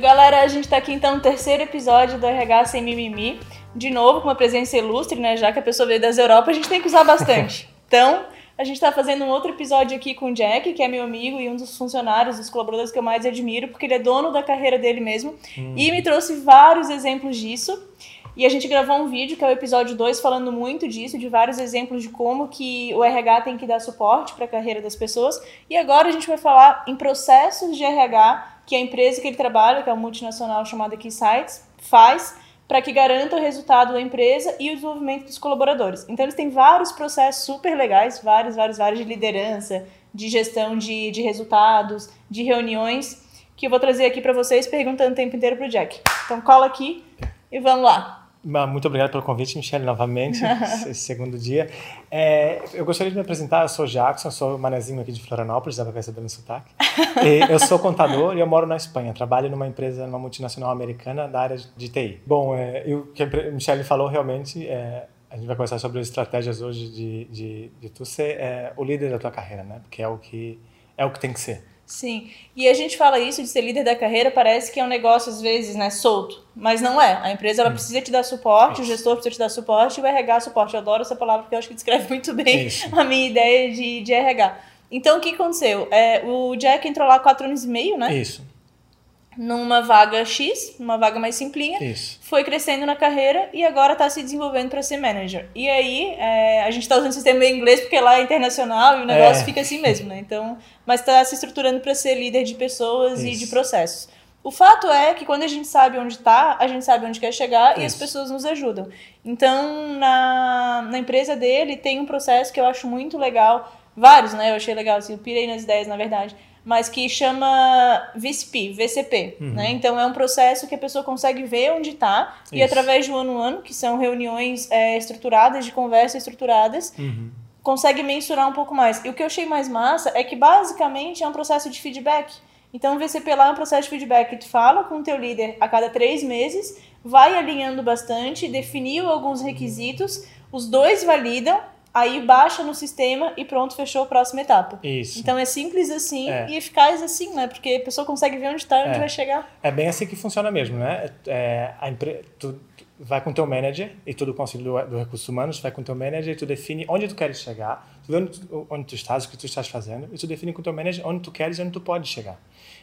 Galera, a gente tá aqui então no terceiro episódio do RH Sem Mimimi. De novo, com uma presença ilustre, né? Já que a pessoa veio das Europa, a gente tem que usar bastante. Então, a gente tá fazendo um outro episódio aqui com o Jack, que é meu amigo e um dos funcionários, dos colaboradores que eu mais admiro, porque ele é dono da carreira dele mesmo. Hum. E me trouxe vários exemplos disso. E a gente gravou um vídeo, que é o episódio 2, falando muito disso, de vários exemplos de como que o RH tem que dar suporte para a carreira das pessoas. E agora a gente vai falar em processos de RH que a empresa que ele trabalha, que é uma multinacional chamada Keysights, faz para que garanta o resultado da empresa e o desenvolvimento dos colaboradores. Então eles têm vários processos super legais, vários, vários, vários de liderança, de gestão de, de resultados, de reuniões, que eu vou trazer aqui para vocês perguntando o tempo inteiro pro Jack. Então cola aqui e vamos lá. Muito obrigado pelo convite, Michelle, novamente, esse segundo dia. É, eu gostaria de me apresentar, eu sou Jackson, sou manezinho aqui de Florianópolis, dá para perceber no sotaque. E eu sou contador e eu moro na Espanha, trabalho numa empresa, numa multinacional americana da área de TI. Bom, é, o que a Michelle falou realmente, é, a gente vai conversar sobre as estratégias hoje de, de, de tu ser é, o líder da tua carreira, né? Porque é o que, é o que tem que ser. Sim, e a gente fala isso de ser líder da carreira, parece que é um negócio às vezes, né, solto, mas não é. A empresa ela precisa te dar suporte, o Isso. gestor precisa te dar suporte e o RH suporte. Eu adoro essa palavra porque eu acho que descreve muito bem Isso. a minha ideia de, de RH. Então, o que aconteceu? É, o Jack entrou lá há quatro anos e meio, né? Isso, Numa vaga X, numa vaga mais simplinha. isso. Foi crescendo na carreira e agora está se desenvolvendo para ser manager. E aí, é, a gente está usando o sistema em inglês porque lá é internacional e o negócio É. fica assim mesmo, né? Então, mas está se estruturando para ser líder de pessoas e Isso. de processos. O fato é que quando a gente sabe onde está, a gente sabe onde quer chegar e as Isso. pessoas nos ajudam. Então, na, na empresa dele tem um processo que eu acho muito legal, vários, né? Eu achei legal, assim, eu pirei nas ideias, na verdade, mas que chama VCP, VCP, né? Então é um processo que a pessoa consegue ver onde está e através do ano a ano, que são reuniões é, estruturadas, de conversa estruturadas, Uhum. consegue mensurar um pouco mais. E o que eu achei mais massa é que basicamente é um processo de feedback. Então o VCP lá é um processo de feedback que tu fala com o teu líder a cada três meses, vai alinhando bastante, definiu alguns requisitos, os dois validam, aí baixa no sistema e pronto, fechou a próxima etapa. Isso. Então é simples assim É. e eficaz assim, né? Porque a pessoa consegue ver onde está e onde É. vai chegar. É bem assim que funciona mesmo, né? É, a empre... tu vai com o teu manager e tu do conselho do, do recursos humanos vai com o teu manager e tu define onde tu queres chegar, tu vê onde tu, onde tu estás, o que tu estás fazendo e tu define com o teu manager onde tu queres e onde tu pode chegar.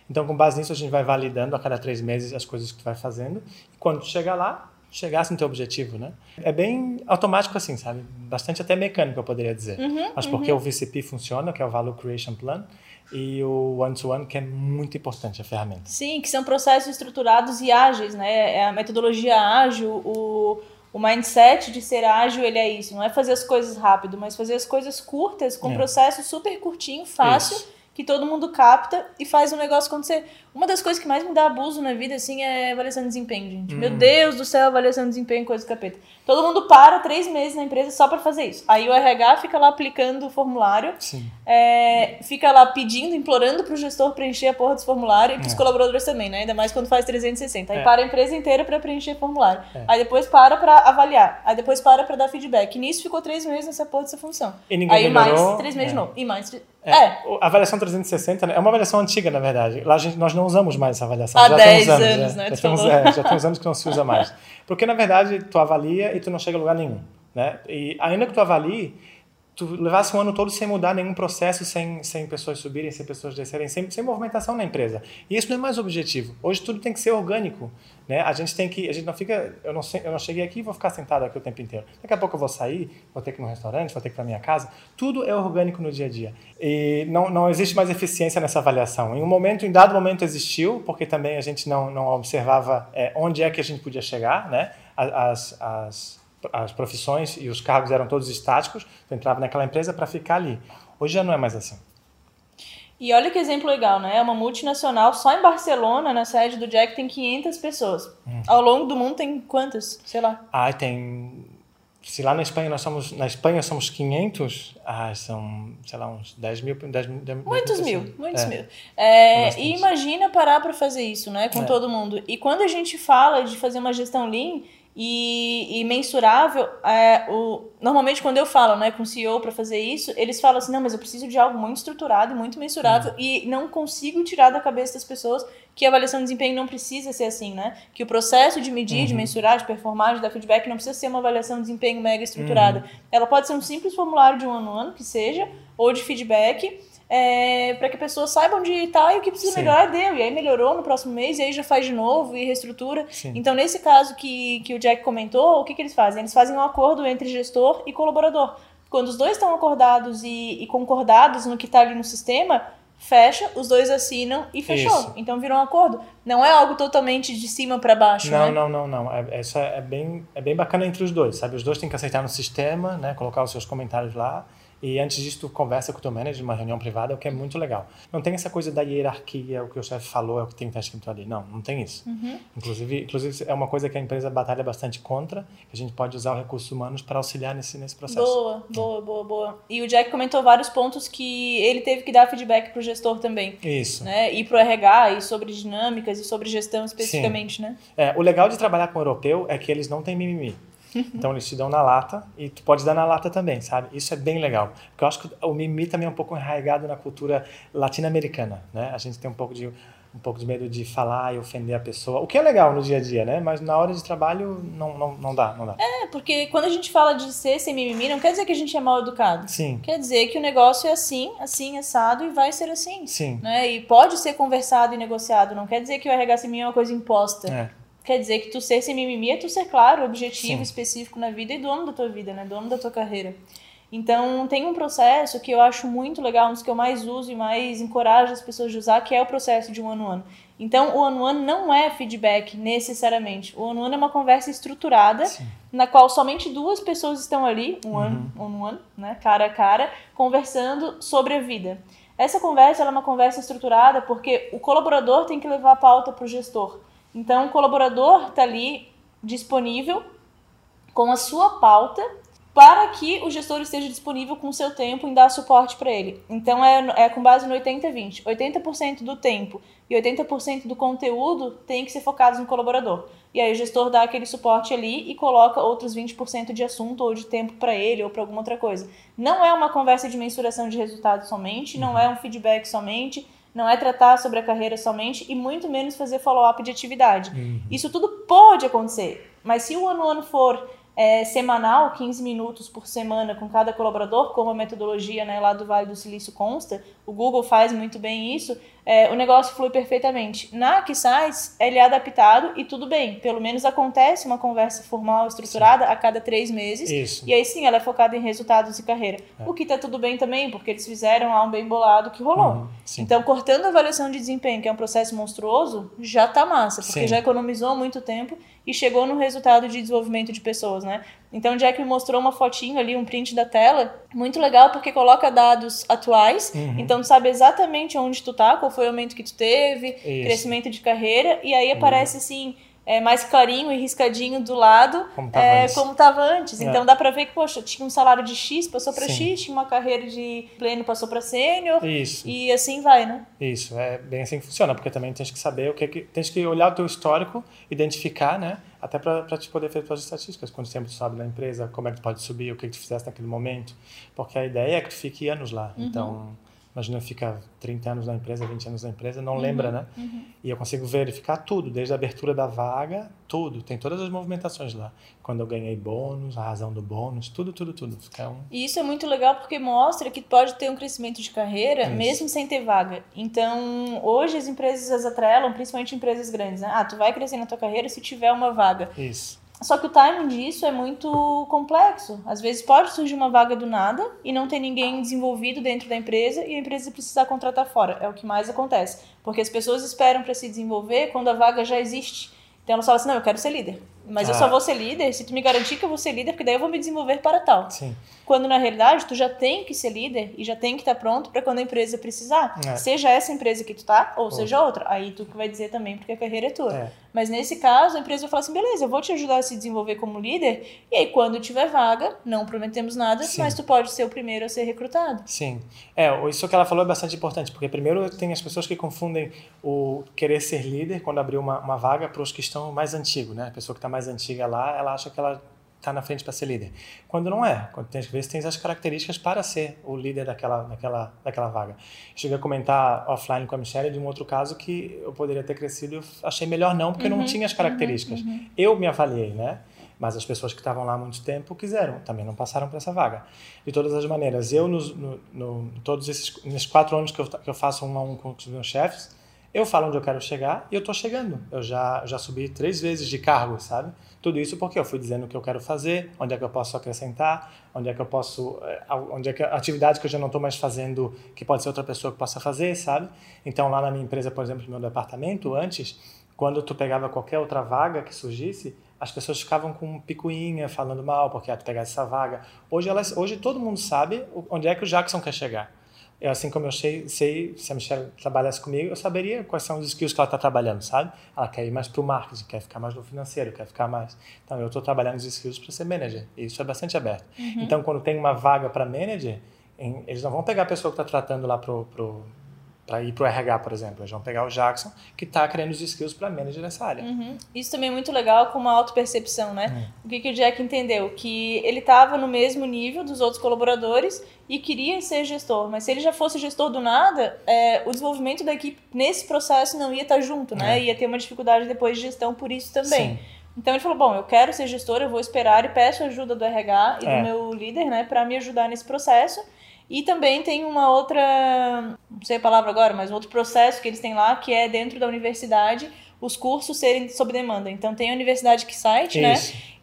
Então, com base nisso, a gente vai validando a cada três meses as coisas que tu vai fazendo e quando tu chegar lá, chegasse no teu objetivo, né? É bem automático assim, sabe? Bastante até mecânico, eu poderia dizer. Mas porque o VCP funciona, que é o Value Creation Plan, e o One-to-One, que é muito importante, a ferramenta. Sim, que são processos estruturados e ágeis, né? É a metodologia ágil, o, o mindset de ser ágil, ele é isso. Não é fazer as coisas rápido, mas fazer as coisas curtas, com É. processo super curtinho, fácil, Isso. Que todo mundo capta e faz o negócio acontecer. Uma das coisas que mais me dá abuso na vida, assim, é avaliação de desempenho, gente. Hum. Meu Deus do céu, avaliação de desempenho, coisa do capeta. Todo mundo para três meses na empresa só pra fazer isso. Aí o RH fica lá aplicando o formulário, Sim. é, fica lá pedindo, implorando pro gestor preencher a porra desse formulário e pros É. colaboradores também, né? Ainda mais quando faz 360. Aí É. para a empresa inteira pra preencher formulário. É. Aí depois para pra avaliar. Aí depois para pra dar feedback. E nisso ficou três meses nessa porra dessa função. E ninguém Aí melhorou. mais três meses é. de novo. E mais. três- É. É. A avaliação 360 né, é uma avaliação antiga, na verdade. Lá a gente, nós não usamos mais essa avaliação. Há já tem uns 10 anos, né, Já tem, uns, é, já tem uns anos que não se usa mais. Porque, na verdade, tu avalia e tu não chega a lugar nenhum. Né? E ainda que tu avalie, tu levasse um ano todo sem mudar nenhum processo, sem, sem pessoas subirem, sem pessoas descerem, sem, sem movimentação na empresa. E isso não é mais objetivo. Hoje tudo tem que ser orgânico. Né? A gente tem que, a gente não fica, eu não, eu não cheguei aqui e vou ficar sentado aqui o tempo inteiro. Daqui a pouco eu vou sair, vou ter que ir no restaurante, vou ter que ir para minha casa. Tudo é orgânico no dia a dia. E não, não existe mais eficiência nessa avaliação. Em um momento, em dado momento existiu, porque também a gente não, não observava é, onde é que a gente podia chegar, né? As, as, as profissões e os cargos eram todos estáticos, tu entrava naquela empresa para ficar ali. Hoje já não é mais assim. E olha que exemplo legal, né? É uma multinacional, só em Barcelona, na sede do Jack, tem 500 pessoas. Hum. Ao longo do mundo tem quantas? Sei lá. Ah, tem. Se lá na Espanha nós somos. Na Espanha somos 500, ah, são, sei lá, uns 10 mil. 10, 10, 10 Muitos mil, pessoas. muitos É. mil. É, bastante. e imagina parar para fazer isso, né, com É. todo mundo. E quando a gente fala de fazer uma gestão lean, e, e mensurável, é, o, normalmente quando eu falo né, com o CEO para fazer isso, eles falam assim, não, mas eu preciso de algo muito estruturado e muito mensurável uhum. e não consigo tirar da cabeça das pessoas que a avaliação de desempenho não precisa ser assim, né? Que o processo de medir, uhum. de mensurar, de performar, de dar feedback não precisa ser uma avaliação de desempenho mega estruturada. Uhum. Ela pode ser um simples formulário de um ano a ano, que seja, ou de feedback, é, para que a pessoa saiba onde está e o que precisa Sim. melhorar deu. E aí melhorou no próximo mês, e aí já faz de novo e reestrutura. Sim. Então, nesse caso que, que o Jack comentou, o que, que eles fazem? Eles fazem um acordo entre gestor e colaborador. Quando os dois estão acordados e, e concordados no que está ali no sistema, fecha, os dois assinam e fechou. Isso. Então virou um acordo. Não é algo totalmente de cima para baixo, não, né? Não, não, não, é, Isso é, é, bem, é bem bacana entre os dois, sabe? Os dois têm que aceitar no sistema, né? Colocar os seus comentários lá e antes disso, tu conversa com o teu manager uma reunião privada, o que é muito legal. Não tem essa coisa da hierarquia, o que o chefe falou é o que tem que estar escrito ali. Não, não tem isso. Uhum. Inclusive, inclusive, é uma coisa que a empresa batalha bastante contra, que a gente pode usar os recursos humanos para auxiliar nesse, nesse processo. Boa, boa, boa, boa. E o Jack comentou vários pontos que ele teve que dar feedback para o gestor também. Isso. Né? E para o RH, e sobre dinâmicas, e sobre gestão especificamente, Sim. né? É, o legal de trabalhar com o europeu é que eles não têm mimimi. Então eles te dão na lata e tu pode dar na lata também, sabe? Isso é bem legal. Porque eu acho que o mimimi também é um pouco enraizado na cultura latino-americana, né? A gente tem um pouco de um pouco de medo de falar e ofender a pessoa, o que é legal no dia a dia, né? Mas na hora de trabalho não, não, não dá, não dá. É, porque quando a gente fala de ser sem mimimi, não quer dizer que a gente é mal educado. Sim. Quer dizer que o negócio é assim, assim, assado e vai ser assim. Sim. Né? E pode ser conversado e negociado, não quer dizer que o RH sem mim é uma coisa imposta. É quer dizer que tu ser sem mimimi é tu ser claro, objetivo, Sim. específico na vida e dono da tua vida, né? Dono da tua carreira. Então, tem um processo que eu acho muito legal, um dos que eu mais uso e mais encorajo as pessoas de usar, que é o processo de one-on-one. Então, o one-on-one não é feedback, necessariamente. O one-on-one é uma conversa estruturada, Sim. na qual somente duas pessoas estão ali, um uhum. one-on-one, né, cara a cara, conversando sobre a vida. Essa conversa é uma conversa estruturada porque o colaborador tem que levar a pauta para o gestor. Então, o colaborador está ali disponível com a sua pauta para que o gestor esteja disponível com o seu tempo em dar suporte para ele. Então, é, é com base no 80-20. 80%, do tempo e 80% do conteúdo tem que ser focados no colaborador. E aí o gestor dá aquele suporte ali e coloca outros 20% de assunto ou de tempo para ele ou para alguma outra coisa. Não é uma conversa de mensuração de resultados somente, não é um feedback somente, não é tratar sobre a carreira somente e muito menos fazer follow-up de atividade. Uhum. Isso tudo pode acontecer, mas se o ano ano for é, semanal, 15 minutos por semana com cada colaborador, como a metodologia né, lá do Vale do Silício consta, o Google faz muito bem isso, é, o negócio flui perfeitamente. Na Keysites, ele é adaptado e tudo bem, pelo menos acontece uma conversa formal, estruturada, sim. a cada três meses, isso. e aí sim, ela é focada em resultados e carreira. É. O que está tudo bem também, porque eles fizeram lá um bem bolado que rolou. Uhum, então, cortando a avaliação de desempenho, que é um processo monstruoso, já está massa, porque sim. já economizou muito tempo e chegou no resultado de desenvolvimento de pessoas, né? Então o Jack me mostrou uma fotinho ali, um print da tela, muito legal porque coloca dados atuais, uhum. então tu sabe exatamente onde tu tá, qual foi o aumento que tu teve, Isso. crescimento de carreira, e aí aparece uhum. assim é, mais clarinho e riscadinho do lado, como estava é, antes. Como tava antes. É. Então dá pra ver que, poxa, tinha um salário de X, passou para X, tinha uma carreira de pleno, passou para sênior. Isso. E assim vai, né? Isso, é bem assim que funciona, porque também tens que saber o que, que tens que olhar o teu histórico, identificar, né? Até para te poder fazer suas estatísticas, quanto tempo tu sabe na empresa, como é que tu pode subir, o que, que tu fizeste naquele momento. Porque a ideia é que tu fique anos lá. Uhum. Então Imagina ficar 30 anos na empresa, 20 anos na empresa, não uhum, lembra, né? Uhum. E eu consigo verificar tudo, desde a abertura da vaga, tudo. Tem todas as movimentações lá. Quando eu ganhei bônus, a razão do bônus, tudo, tudo, tudo. Fica um... E isso é muito legal porque mostra que pode ter um crescimento de carreira isso. mesmo sem ter vaga. Então, hoje as empresas as atrelam, principalmente empresas grandes, né? Ah, tu vai crescer na tua carreira se tiver uma vaga. Isso. Só que o timing disso é muito complexo. Às vezes pode surgir uma vaga do nada e não ter ninguém desenvolvido dentro da empresa e a empresa precisar contratar fora. É o que mais acontece. Porque as pessoas esperam para se desenvolver quando a vaga já existe. Então elas falam assim: não, eu quero ser líder. Mas ah. eu só vou ser líder se tu me garantir que eu vou ser líder, porque daí eu vou me desenvolver para tal. Sim. Quando na realidade tu já tem que ser líder e já tem que estar pronto para quando a empresa precisar. É. Seja essa empresa que tu tá, ou, ou seja outra. Aí tu que vai dizer também porque a carreira é tua. É. Mas nesse caso, a empresa vai falar assim: beleza, eu vou te ajudar a se desenvolver como líder, e aí quando tiver vaga, não prometemos nada, Sim. mas tu pode ser o primeiro a ser recrutado. Sim. É, isso que ela falou é bastante importante, porque primeiro tem as pessoas que confundem o querer ser líder quando abrir uma, uma vaga para os que estão mais antigos, né? A pessoa que está tá mais antiga lá, ela acha que ela está na frente para ser líder. Quando não é, quando tem que ver se tem as características para ser o líder daquela, daquela, daquela vaga. Cheguei a comentar offline com a Michelle de um outro caso que eu poderia ter crescido, eu achei melhor não, porque uhum, não tinha as características. Uhum, uhum. Eu me avaliei, né? Mas as pessoas que estavam lá há muito tempo quiseram, também não passaram para essa vaga. De todas as maneiras, eu, nos, no, no, todos esses nesses quatro anos que eu, que eu faço um a um com os meus chefes, eu falo onde eu quero chegar e eu estou chegando. Eu já, já subi três vezes de cargo, sabe? Tudo isso porque eu fui dizendo o que eu quero fazer, onde é que eu posso acrescentar, onde é que eu posso, eh, onde é que atividade que eu já não estou mais fazendo, que pode ser outra pessoa que possa fazer, sabe? Então lá na minha empresa, por exemplo, no meu departamento, antes, quando tu pegava qualquer outra vaga que surgisse, as pessoas ficavam com picuinha, falando mal porque tu pegasse essa vaga. Hoje elas, hoje todo mundo sabe onde é que o Jackson quer chegar. Eu, assim como eu sei, sei, se a Michelle trabalhasse comigo, eu saberia quais são os skills que ela está trabalhando, sabe? Ela quer ir mais para o marketing, quer ficar mais no financeiro, quer ficar mais. Então, eu estou trabalhando os skills para ser manager. E isso é bastante aberto. Uhum. Então, quando tem uma vaga para manager, em, eles não vão pegar a pessoa que está tratando lá pro, pro para ir para o RH, por exemplo. Eles vão pegar o Jackson, que está criando os skills para manager nessa área. Uhum. Isso também é muito legal com uma auto-percepção, né? Uhum. O que, que o Jack entendeu? Que ele estava no mesmo nível dos outros colaboradores e queria ser gestor. Mas se ele já fosse gestor do nada, é, o desenvolvimento da equipe nesse processo não ia estar tá junto, né? É. Ia ter uma dificuldade depois de gestão por isso também. Sim. Então ele falou: bom, eu quero ser gestor, eu vou esperar e peço ajuda do RH e é. do meu líder, né, para me ajudar nesse processo. E também tem uma outra, não sei a palavra agora, mas outro processo que eles têm lá, que é dentro da universidade, os cursos serem sob demanda. Então tem a Universidade que site, né?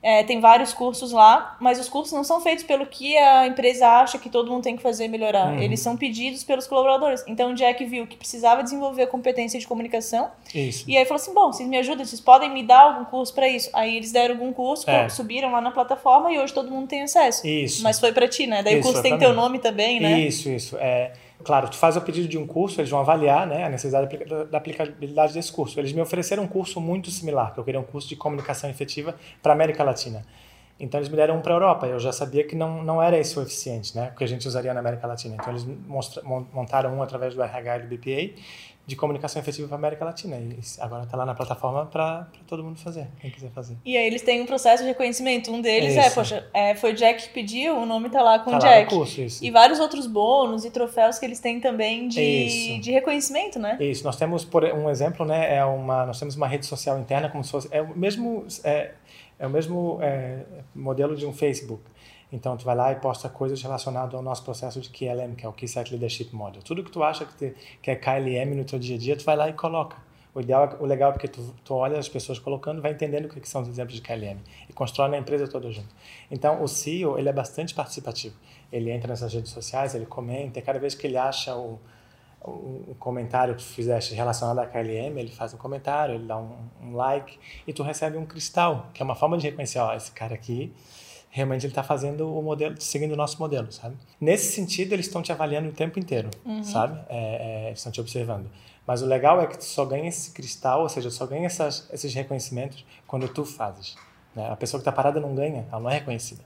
É, tem vários cursos lá, mas os cursos não são feitos pelo que a empresa acha que todo mundo tem que fazer melhorar. Uhum. Eles são pedidos pelos colaboradores. Então o Jack viu que precisava desenvolver a competência de comunicação. Isso. E aí falou assim: bom, vocês me ajudam, vocês podem me dar algum curso para isso. Aí eles deram algum curso, é. subiram lá na plataforma e hoje todo mundo tem acesso. Isso. Mas foi para ti, né? Daí isso, o curso tem teu nome também, né? Isso, isso. É. Claro, tu faz o pedido de um curso, eles vão avaliar né, a necessidade da aplicabilidade desse curso. Eles me ofereceram um curso muito similar, que eu queria um curso de comunicação efetiva para América Latina. Então eles me deram um para a Europa. Eu já sabia que não, não era esse o eficiente, né? Que a gente usaria na América Latina. Então eles montaram um através do RH e do BPA de comunicação efetiva para a América Latina. E agora está lá na plataforma para todo mundo fazer, quem quiser fazer. E aí eles têm um processo de reconhecimento. Um deles é, poxa, é, foi o Jack que pediu, o nome está lá com tá o Jack. Lá curso, isso. E vários outros bônus e troféus que eles têm também de, de reconhecimento, né? Isso. Nós temos, por um exemplo, né, é uma, nós temos uma rede social interna como se fosse... É o mesmo... É, é o mesmo é, modelo de um Facebook. Então, tu vai lá e posta coisas relacionadas ao nosso processo de KLM, que é o Key Site Leadership Model. Tudo que tu acha que, te, que é KLM no teu dia a dia, tu vai lá e coloca. O ideal, é, o legal é porque tu, tu olha as pessoas colocando, vai entendendo o que, que são os exemplos de KLM e constrói na empresa toda junto. Então, o CEO, ele é bastante participativo. Ele entra nessas redes sociais, ele comenta, e cada vez que ele acha o, um comentário que tu fizeste relacionado à KLM, ele faz um comentário, ele dá um, um, like e tu recebe um cristal, que é uma forma de reconhecer, ó, esse cara aqui realmente ele está fazendo o modelo, seguindo o nosso modelo, sabe? Nesse sentido, eles estão te avaliando o tempo inteiro, uhum. sabe? É, é, estão te observando. Mas o legal é que tu só ganha esse cristal, ou seja, só ganha essas, esses reconhecimentos quando tu fazes. Né? A pessoa que está parada não ganha, ela não é reconhecida.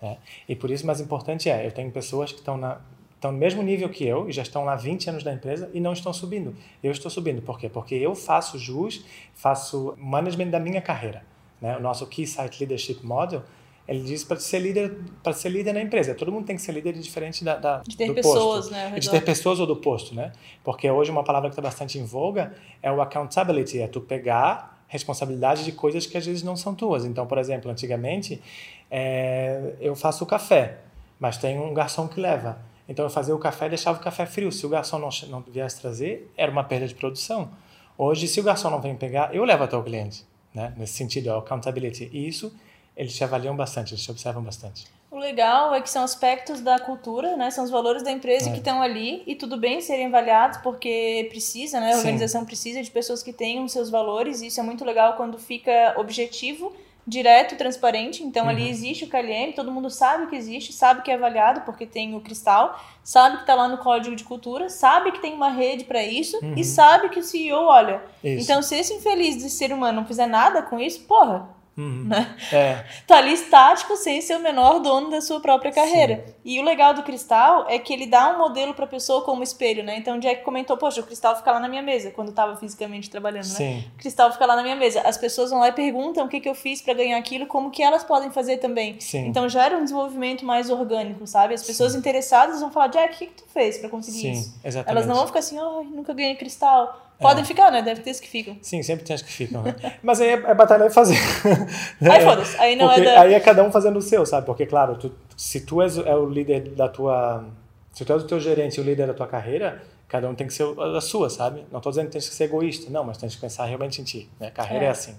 Né? E por isso, mais importante é, eu tenho pessoas que estão na estão no mesmo nível que eu e já estão lá 20 anos da empresa e não estão subindo. Eu estou subindo. Por quê? Porque eu faço jus, faço management da minha carreira. Né? O nosso Key Site Leadership Model, ele diz para ser líder para ser líder na empresa. Todo mundo tem que ser líder diferente da, da de ter pessoas, posto. né? De ter pessoas ou do posto, né? Porque hoje uma palavra que está bastante em voga é o accountability, é tu pegar responsabilidade de coisas que às vezes não são tuas. Então, por exemplo, antigamente é, eu faço o café, mas tem um garçom que leva. Então eu fazia o café e deixava o café frio. Se o garçom não, não viesse trazer, era uma perda de produção. Hoje, se o garçom não vem pegar, eu levo até o cliente. Né? Nesse sentido, é accountability. E isso eles te avaliam bastante, eles te observam bastante. O legal é que são aspectos da cultura, né? São os valores da empresa é. que estão ali e tudo bem serem avaliados porque precisa, né? A organização Sim. precisa de pessoas que tenham seus valores e isso é muito legal quando fica objetivo direto e transparente. Então, uhum. ali existe o KLM, todo mundo sabe que existe, sabe que é avaliado porque tem o cristal, sabe que está lá no código de cultura, sabe que tem uma rede para isso uhum. e sabe que o CEO olha. Isso. Então, se esse infeliz de ser humano não fizer nada com isso, porra, Uhum. Né? É. Tá ali estático sem ser o menor dono da sua própria carreira. E o legal do cristal é que ele dá um modelo pra pessoa como espelho, né? Então o Jack comentou, poxa, o cristal fica lá na minha mesa, quando eu tava fisicamente trabalhando, né? Sim. O cristal fica lá na minha mesa. As pessoas vão lá e perguntam o que, que eu fiz pra ganhar aquilo, como que elas podem fazer também. Sim. Então gera um desenvolvimento mais orgânico, sabe? As pessoas interessadas vão falar, Jack, o que, que tu fez pra conseguir Sim, isso? exatamente. Elas não vão ficar assim, ai, nunca ganhei cristal. Podem ficar, né? Deve ter os que ficam. Sim, sempre tem as que ficam, né? Mas aí é, é batalha de fazer. Aí foda-se, aí não é Porque da- Aí é cada um fazendo o seu, sabe? Porque, claro, tu- se tu és é o líder da tua... Se tu és o teu gerente e o líder da tua carreira, cada um tem que ser a sua, sabe? Não estou dizendo que tens que ser egoísta, não, mas tens que pensar realmente em ti, né? Carreira é, É. assim.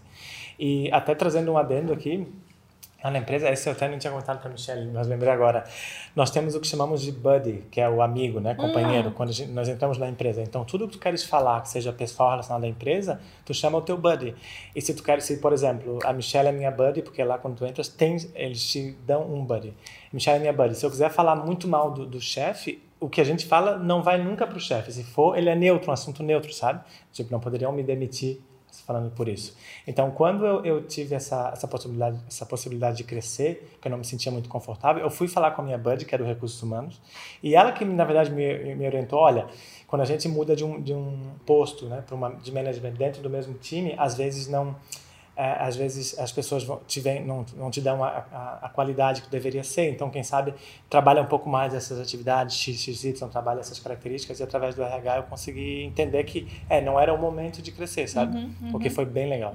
E até trazendo um adendo aqui, lá na empresa, esse eu até não tinha comentado para a Michelle, mas lembrei agora. Nós temos o que chamamos de buddy, que é o amigo, né? Companheiro, quando a gente- nós entramos na empresa. Então, tudo que tu queres falar, que seja pessoal relacionado à empresa, tu chama o teu buddy. E se tu queres, se, por exemplo, a Michelle é minha buddy, porque lá quando tu entras, tem, eles te dão um buddy. Michelle é minha buddy. Se eu quiser falar muito mal do, do chefe, o que a gente fala não vai nunca pro chefe. Se for, ele é neutro, um assunto neutro, sabe? Tipo, não poderiam me demitir falando por isso. Então, quando eu, eu tive essa, essa, possibilidade, essa possibilidade de crescer, que eu não me sentia muito confortável, eu fui falar com a minha buddy, que é do Recursos Humanos, e ela que, na verdade, me, me orientou, olha, quando a gente muda de um, de um posto né, uma de management dentro do mesmo time, às vezes não... é, às vezes as pessoas te vem, não, não te dão a, a, a qualidade que deveria ser, então quem sabe trabalha um pouco mais essas atividades, XXY, trabalha essas características e através do RH eu consegui entender que é, não era o momento de crescer, sabe? O que foi bem legal.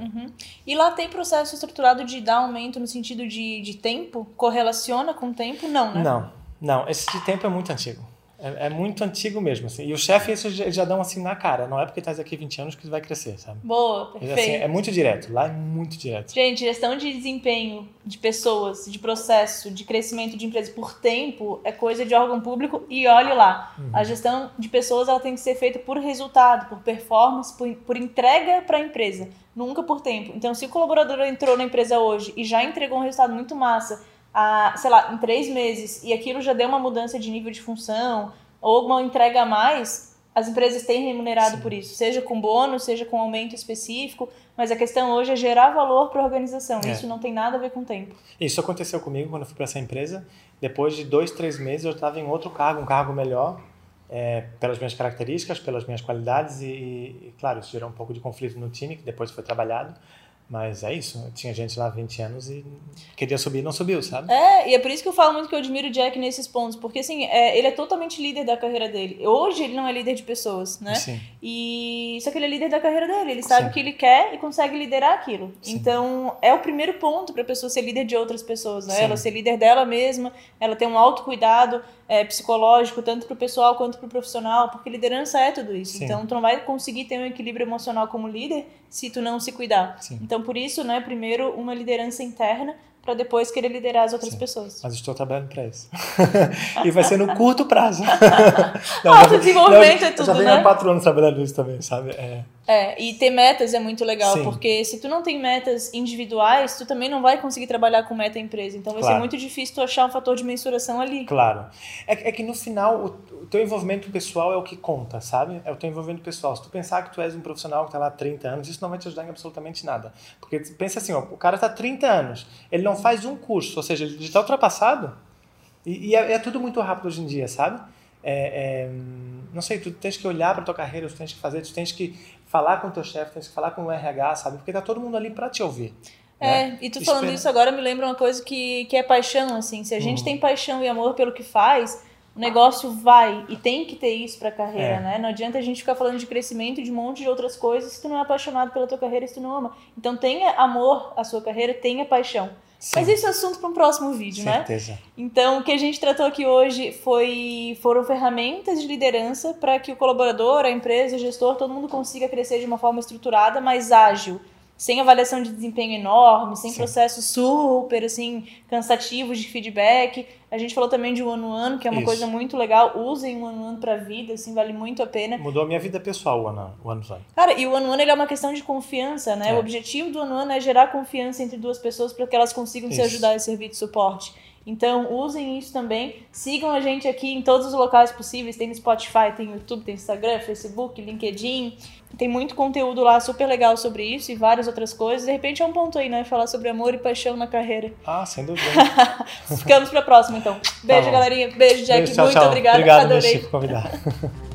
E lá tem processo estruturado de dar aumento no sentido de, de tempo? Correlaciona com o tempo? Não, né? Não, não, esse de tempo é muito antigo. É, é muito antigo mesmo, assim. E o chefe, isso já, já dão assim na cara. Não é porque estás aqui 20 anos que tu vai crescer, sabe? Boa, Assim, perfeito. é muito direto. Lá é muito direto. Gente, gestão de desempenho de pessoas, de processo, de crescimento de empresa por tempo é coisa de órgão público e olhe lá. A gestão de pessoas ela tem que ser feita por resultado, por performance, por, por entrega para a empresa, nunca por tempo. Então, se o colaborador entrou na empresa hoje e já entregou um resultado muito massa, a, sei lá, em três meses, e aquilo já deu uma mudança de nível de função ou uma entrega a mais, as empresas têm remunerado por isso, seja com bônus, seja com aumento específico, mas a questão hoje é gerar valor para a organização. É. Isso não tem nada a ver com tempo. Isso aconteceu comigo quando eu fui para essa empresa. Depois de dois, três meses, eu estava em outro cargo, um cargo melhor, é, pelas minhas características, pelas minhas qualidades e, e, claro, isso gerou um pouco de conflito no time, que depois foi trabalhado. Mas é isso, tinha gente lá há 20 anos e queria subir e não subiu, sabe? É, e é por isso que eu falo muito que eu admiro o Jack nesses pontos, porque assim, é, ele é totalmente líder da carreira dele. Hoje ele não é líder de pessoas, né? Sim. E só que ele é líder da carreira dele, ele sabe Sim. o que ele quer e consegue liderar aquilo. Sim. Então, é o primeiro ponto para a pessoa ser líder de outras pessoas, né? Sim. Ela ser líder dela mesma, ela ter um autocuidado é, psicológico, tanto pro pessoal quanto pro profissional, porque liderança é tudo isso. Sim. Então, tu não vai conseguir ter um equilíbrio emocional como líder se tu não se cuidar. Sim. Então, por isso, né, primeiro uma liderança interna para depois querer liderar as outras Sim. pessoas. Mas estou trabalhando para isso. e vai ser no curto prazo. Não, Autodesenvolvimento é tudo, Já venho né? há quatro anos trabalhando nisso também, sabe? É, É, e ter metas é muito legal, Sim. porque se tu não tem metas individuais, tu também não vai conseguir trabalhar com meta empresa. Então vai ser Claro. muito difícil tu achar um fator de mensuração ali. Claro. É, é que no final, o, o teu envolvimento pessoal é o que conta, sabe? É o teu envolvimento pessoal. Se tu pensar que tu és um profissional que está lá há 30 anos, isso não vai te ajudar em absolutamente nada. Porque pensa assim, ó, o cara está há 30 anos, ele não faz um curso, ou seja, ele está ultrapassado. E, e é, é tudo muito rápido hoje em dia, sabe? É, é, não sei, tu tens que olhar para tua carreira, tu tens que fazer, tu tens que falar com o teu chefe, tens que falar com o RH, sabe? Porque tá todo mundo ali para te ouvir. É, né? e tu falando Espera- isso agora me lembra uma coisa que, que é paixão, assim. Se a Uhum. gente tem paixão e amor pelo que faz, o negócio vai e tem que ter isso pra carreira, É. né? Não adianta a gente ficar falando de crescimento e de um monte de outras coisas se tu não é apaixonado pela tua carreira, se tu não ama. Então tenha amor à sua carreira, tenha paixão. Sim, Mas isso é assunto para um próximo vídeo, né? certeza. Então, o que a gente tratou aqui hoje foi foram ferramentas de liderança para que o colaborador, a empresa, o gestor, todo mundo consiga crescer de uma forma estruturada, mais ágil, sem avaliação de desempenho enorme, sem Sim. processos super assim cansativos de feedback. A gente falou também de one on one, que é uma Isso. coisa muito legal. Usem o one on one pra vida, assim, vale muito a pena. Mudou a minha vida pessoal o ano, o ano. Cara, e o one on one ele é uma questão de confiança, né? É. O objetivo do one on one é gerar confiança entre duas pessoas para que elas consigam se Isso. ajudar e servir de suporte. Então, usem isso também. Sigam a gente aqui em todos os locais possíveis. Tem no Spotify, tem YouTube, tem Instagram, Facebook, LinkedIn. Tem muito conteúdo lá super legal sobre isso e várias outras coisas. De repente é um ponto aí, né? Falar sobre amor e paixão na carreira. Ah, sem dúvida. Ficamos pra próxima, então. Beijo, bom. galerinha. Beijo, Jack. Beijo, tchau, muito tchau. obrigada. Obrigado, Adorei. Convidar.